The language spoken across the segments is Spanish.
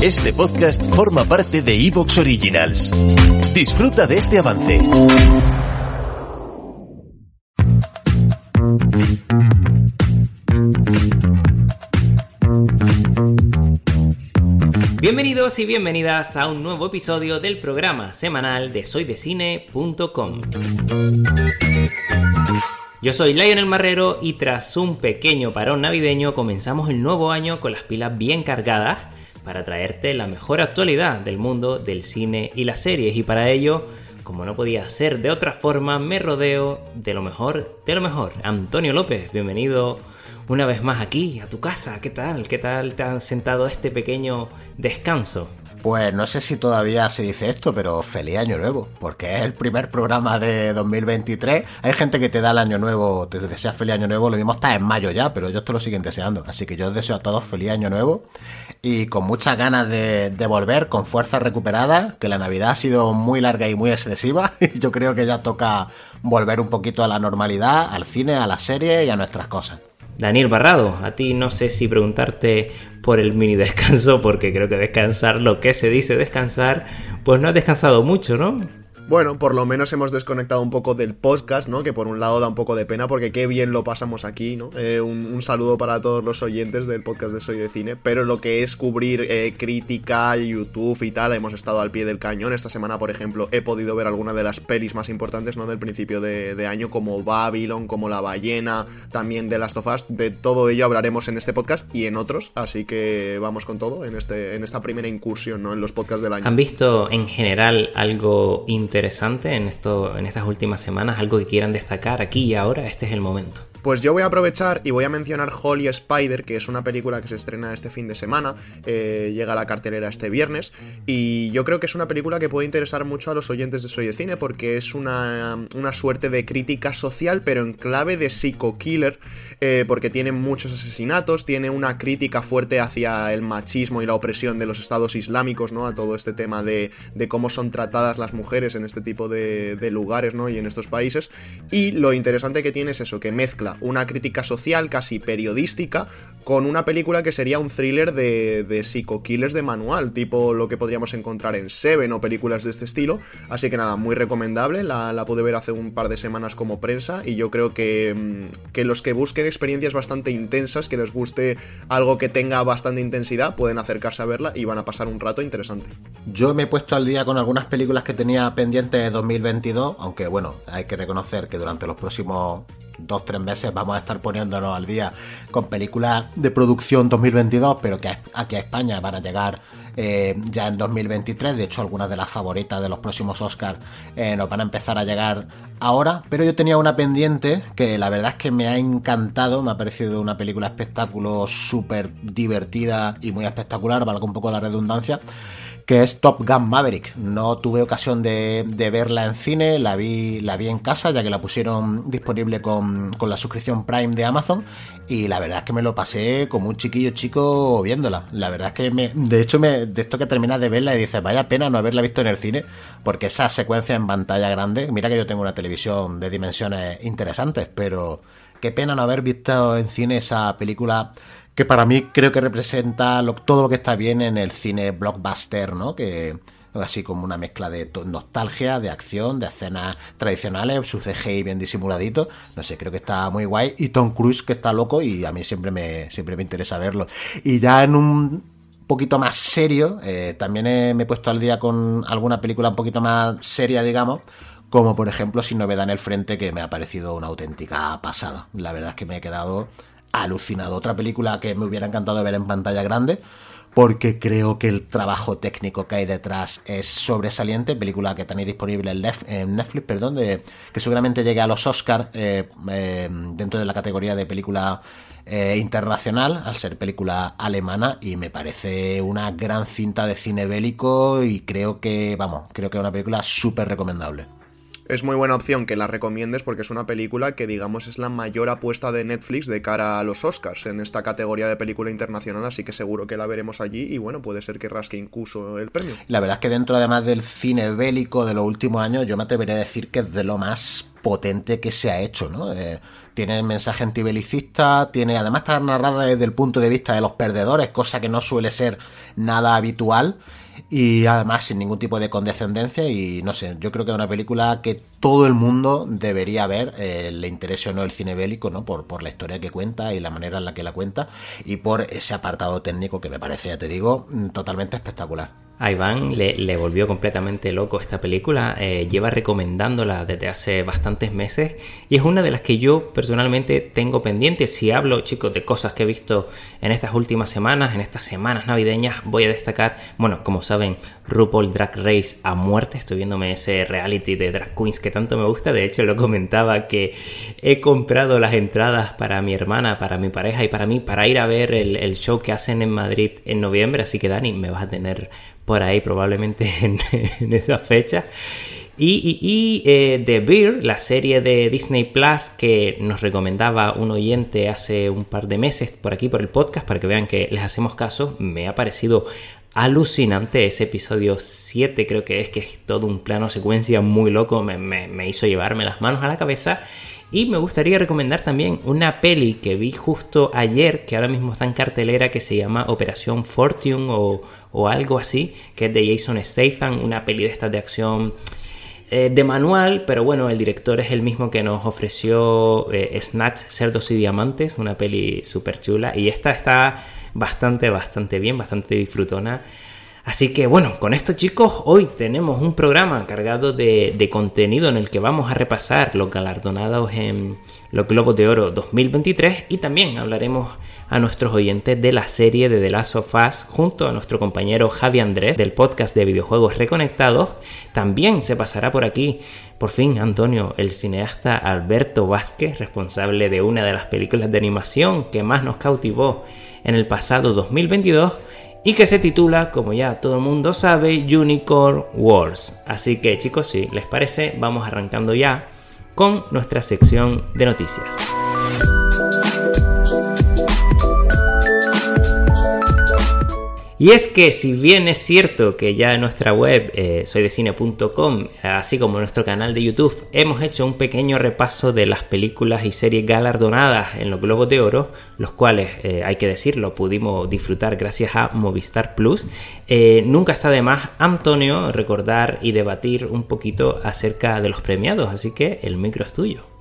Este podcast forma parte de Evox Originals. Disfruta de este avance. Bienvenidos y bienvenidas a un nuevo episodio del programa semanal de soydecine.com. Yo soy Lionel Marrero y tras un pequeño parón navideño comenzamos el nuevo año con las pilas bien cargadas para traerte la mejor actualidad del mundo del cine y las series y para ello, como no podía ser de otra forma, me rodeo de lo mejor, de lo mejor. Antonio López, bienvenido una vez más aquí a tu casa. ¿Qué tal? ¿Qué tal te han sentado este pequeño descanso? Pues no sé si todavía se dice esto, pero feliz año nuevo, porque es el primer programa de 2023. Hay gente que te da el año nuevo, te desea feliz año nuevo, lo mismo está en mayo ya, pero ellos te lo siguen deseando. Así que yo os deseo a todos feliz año nuevo y con muchas ganas de, de volver, con fuerza recuperada, que la Navidad ha sido muy larga y muy excesiva y yo creo que ya toca volver un poquito a la normalidad, al cine, a la serie y a nuestras cosas. Daniel Barrado, a ti no sé si preguntarte por el mini descanso, porque creo que descansar, lo que se dice descansar, pues no has descansado mucho, ¿no? Bueno, por lo menos hemos desconectado un poco del podcast, ¿no? Que por un lado da un poco de pena porque qué bien lo pasamos aquí, ¿no? Eh, un, saludo para todos los oyentes del podcast de Soy de Cine, pero lo que es cubrir eh, crítica, YouTube y tal, hemos estado al pie del cañón. Esta semana, por ejemplo, he podido ver alguna de las pelis más importantes, ¿no? Del principio de, año, como Babylon, como La Ballena, también de Last of Us. De todo ello hablaremos en este podcast y en otros, así que vamos con todo en, este, en esta primera incursión, ¿no? En los podcasts del año. ¿Han visto en general algo interesante? Interesante en, esto, en estas últimas semanas? ¿Algo que quieran destacar aquí y ahora? Este es el momento. Pues yo voy a aprovechar y voy a mencionar Holly Spider, que es una película que se estrena este fin de semana, eh, llega a la cartelera este viernes, y yo creo que es una película que puede interesar mucho a los oyentes de Soy de Cine, porque es una, una suerte de crítica social, pero en clave de psico-killer, eh, porque tiene muchos asesinatos, tiene una crítica fuerte hacia el machismo y la opresión de los estados islámicos, ¿no? A todo este tema de, de cómo son tratadas las mujeres en este tipo de, de lugares, ¿no? Y en estos países, y lo interesante que tiene es eso, que mezcla una crítica social casi periodística con una película que sería un thriller de, de de manual, tipo lo que podríamos encontrar en Seven o películas de este estilo. Así que nada, muy recomendable, la, pude ver hace un par de semanas como prensa y yo creo que, mm, que los que busquen experiencias bastante intensas, que les guste algo que tenga bastante intensidad, pueden acercarse a verla y van a pasar un rato interesante. Yo me he puesto al día con algunas películas que tenía pendientes de 2022, aunque bueno, hay que reconocer que durante los próximos dos, tres meses vamos a estar poniéndonos al día con películas de producción 2022, pero que aquí a España van a llegar eh, ya en 2023. De hecho, algunas de las favoritas de los próximos Oscars eh, nos van a empezar a llegar ahora. Pero yo tenía una pendiente que la verdad es que me ha encantado. Me ha parecido una película espectáculo súper divertida y muy espectacular, valga un poco la redundancia que es Top Gun Maverick. No tuve ocasión de, verla en cine, la vi, la vi en casa, ya que la pusieron disponible con, con, la suscripción Prime de Amazon. Y la verdad es que me lo pasé como un chiquillo chico viéndola. La verdad es que me, de hecho, me, de esto que terminas de verla y dices, vaya pena no haberla visto en el cine, porque esa secuencia en pantalla grande, mira que yo tengo una televisión de dimensiones interesantes, pero qué pena no haber visto en cine esa película que para mí creo que representa todo lo que está bien en el cine blockbuster, ¿no? Que así como una mezcla de nostalgia, de acción, de escenas tradicionales, su CGI bien disimuladito, no sé, creo que está muy guay y Tom Cruise que está loco y a mí siempre me siempre me interesa verlo. Y ya en un poquito más serio, eh, también me he puesto al día con alguna película un poquito más seria, digamos, como por ejemplo Sin novedad en el frente, que me ha parecido una auténtica pasada. La verdad es que me he quedado alucinado. Otra película que me hubiera encantado ver en pantalla grande, porque creo que el trabajo técnico que hay detrás es sobresaliente. Película que tenéis disponible en Netflix, perdón, de, que seguramente llegue a los Oscars eh, eh, dentro de la categoría de película eh, internacional, al ser película alemana, y me parece una gran cinta de cine bélico y creo que, vamos, creo que es una película súper recomendable es muy buena opción que la recomiendes porque es una película que digamos es la mayor apuesta de Netflix de cara a los Oscars en esta categoría de película internacional, así que seguro que la veremos allí y bueno, puede ser que rasque incluso el premio. La verdad es que dentro además del cine bélico de los últimos años, yo me atrevería a decir que es de lo más potente que se ha hecho, ¿no? Eh, tiene mensaje antibelicista, tiene además está narrada desde el punto de vista de los perdedores, cosa que no suele ser nada habitual y además sin ningún tipo de condescendencia y no sé, yo creo que es una película que todo el mundo debería ver, eh, le interese o no el cine bélico, ¿no? Por, por la historia que cuenta y la manera en la que la cuenta y por ese apartado técnico que me parece, ya te digo, totalmente espectacular. A Iván le, volvió completamente loco esta película, eh, lleva recomendándola desde hace bastantes meses y es una de las que yo personalmente tengo pendientes. Si hablo, chicos, de cosas que he visto en estas últimas semanas, en estas semanas navideñas, voy a destacar, bueno, como saben, RuPaul Drag Race a muerte, estoy viéndome ese reality de drag queens que tanto me gusta, de hecho lo comentaba que he comprado las entradas para mi hermana, para mi pareja y para mí para ir a ver el, show que hacen en Madrid en noviembre, así que Dani, me vas a tener por ahí probablemente en, esa fecha. Y, eh, The Beer, la serie de Disney Plus que nos recomendaba un oyente hace un par de meses por aquí por el podcast para que vean que les hacemos caso, me ha parecido alucinante ese episodio 7 creo que es que es todo un plano secuencia muy loco, me, me hizo llevarme las manos a la cabeza. Y me gustaría recomendar también una peli que vi justo ayer, que ahora mismo está en cartelera, que se llama Operación Fortune o, algo así, que es de Jason Statham, una peli de estas de acción eh, de manual, pero bueno, el director es el mismo que nos ofreció eh, Snatch, Cerdos y Diamantes, una peli súper chula, y esta está bastante, bastante bien, bastante disfrutona. Así que bueno, con esto chicos, hoy tenemos un programa cargado de, contenido en el que vamos a repasar los galardonados en los Globos de Oro 2023 y también hablaremos a nuestros oyentes de la serie de The Last of Us junto a nuestro compañero Javi Andrés del podcast de videojuegos reconectados. También se pasará por aquí, por fin, Antonio, el cineasta Alberto Vázquez, responsable de una de las películas de animación que más nos cautivó en el pasado 2022 y que se titula, como ya todo el mundo sabe, Unicorn Wars. Así que chicos, si les parece, vamos arrancando ya con nuestra sección de noticias. Y es que si bien es cierto que ya en nuestra web eh, soydecine.com, así como en nuestro canal de YouTube, hemos hecho un pequeño repaso de las películas y series galardonadas en los Globos de Oro, los cuales, eh, hay que decirlo, pudimos disfrutar gracias a Movistar Plus, eh, nunca está de más, Antonio, recordar y debatir un poquito acerca de los premiados, así que el micro es tuyo.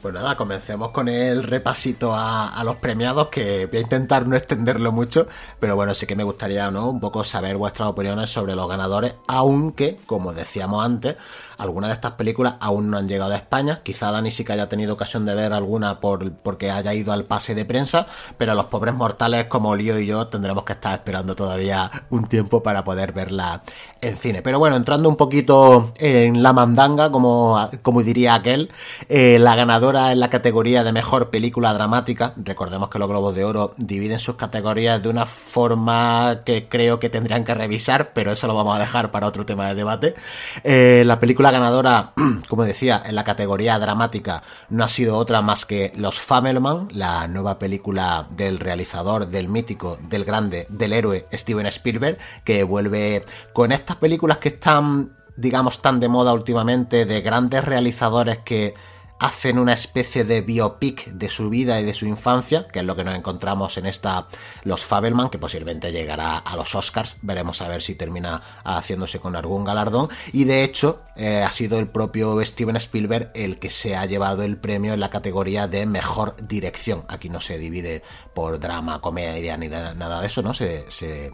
Pues nada, comencemos con el repasito a, los premiados, que voy a intentar no extenderlo mucho, pero bueno, sí que me gustaría, ¿no? Un poco saber vuestras opiniones sobre los ganadores, aunque, como decíamos antes, algunas de estas películas aún no han llegado a España. Quizá Dani sí que haya tenido ocasión de ver alguna por, porque haya ido al pase de prensa, pero los pobres mortales como Lío y yo tendremos que estar esperando todavía un tiempo para poder verla en cine. Pero bueno, entrando un poquito en la mandanga, como, como diría aquel, eh, la ganadora en la categoría de mejor película dramática. Recordemos que los Globos de Oro dividen sus categorías de una forma que creo que tendrían que revisar, pero eso lo vamos a dejar para otro tema de debate. Eh, la película ganadora, como decía, en la categoría dramática no ha sido otra más que Los Famelman, la nueva película del realizador, del mítico, del grande, del héroe Steven Spielberg, que vuelve con estas películas que están, digamos, tan de moda últimamente, de grandes realizadores que hacen una especie de biopic de su vida y de su infancia, que es lo que nos encontramos en esta Los Fabelman, que posiblemente llegará a los Oscars, veremos a ver si termina haciéndose con algún galardón, y de hecho eh, ha sido el propio Steven Spielberg el que se ha llevado el premio en la categoría de mejor dirección. Aquí no se divide por drama, comedia ni nada de eso, ¿no? Se, se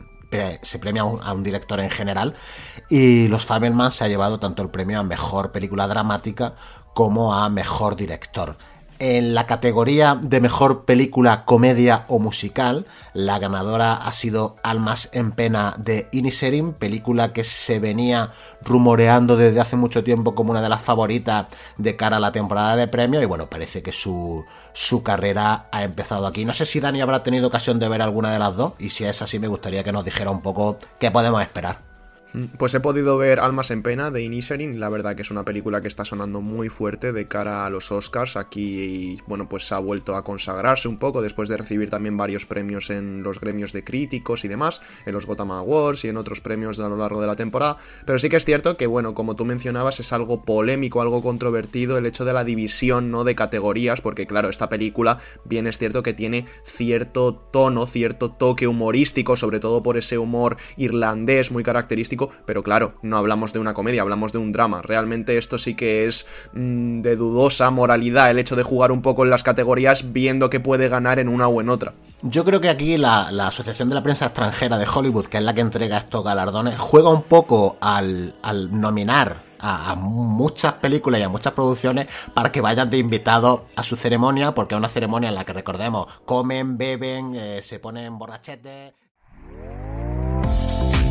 se premia a un, director en general y Los Fabelman se ha llevado tanto el premio a mejor película dramática como a Mejor Director. En la categoría de Mejor Película, Comedia o Musical, la ganadora ha sido Almas en Pena de Iniserim, película que se venía rumoreando desde hace mucho tiempo como una de las favoritas de cara a la temporada de premios y bueno, parece que su, su carrera ha empezado aquí. No sé si Dani habrá tenido ocasión de ver alguna de las dos y si es así me gustaría que nos dijera un poco qué podemos esperar. Pues he podido ver Almas en Pena de Inisherin, la verdad que es una película que está sonando muy fuerte de cara a los Oscars. Aquí, bueno, pues ha vuelto a consagrarse un poco después de recibir también varios premios en los gremios de críticos y demás, en los Gotham Awards y en otros premios a lo largo de la temporada. Pero sí que es cierto que, bueno, como tú mencionabas, es algo polémico, algo controvertido el hecho de la división, ¿no? De categorías, porque claro, esta película bien es cierto que tiene cierto tono, cierto toque humorístico, sobre todo por ese humor irlandés muy característico pero claro, no hablamos de una comedia, hablamos de un drama. Realmente esto sí que es mm, de dudosa moralidad el hecho de jugar un poco en las categorías viendo que puede ganar en una o en otra. Yo creo que aquí la, Asociación de la Prensa Extranjera de Hollywood, que es la que entrega estos galardones, juega un poco al, nominar a, muchas películas y a muchas producciones para que vayan de invitados a su ceremonia, porque es una ceremonia en la que recordemos, comen, beben, eh, se ponen borrachetes.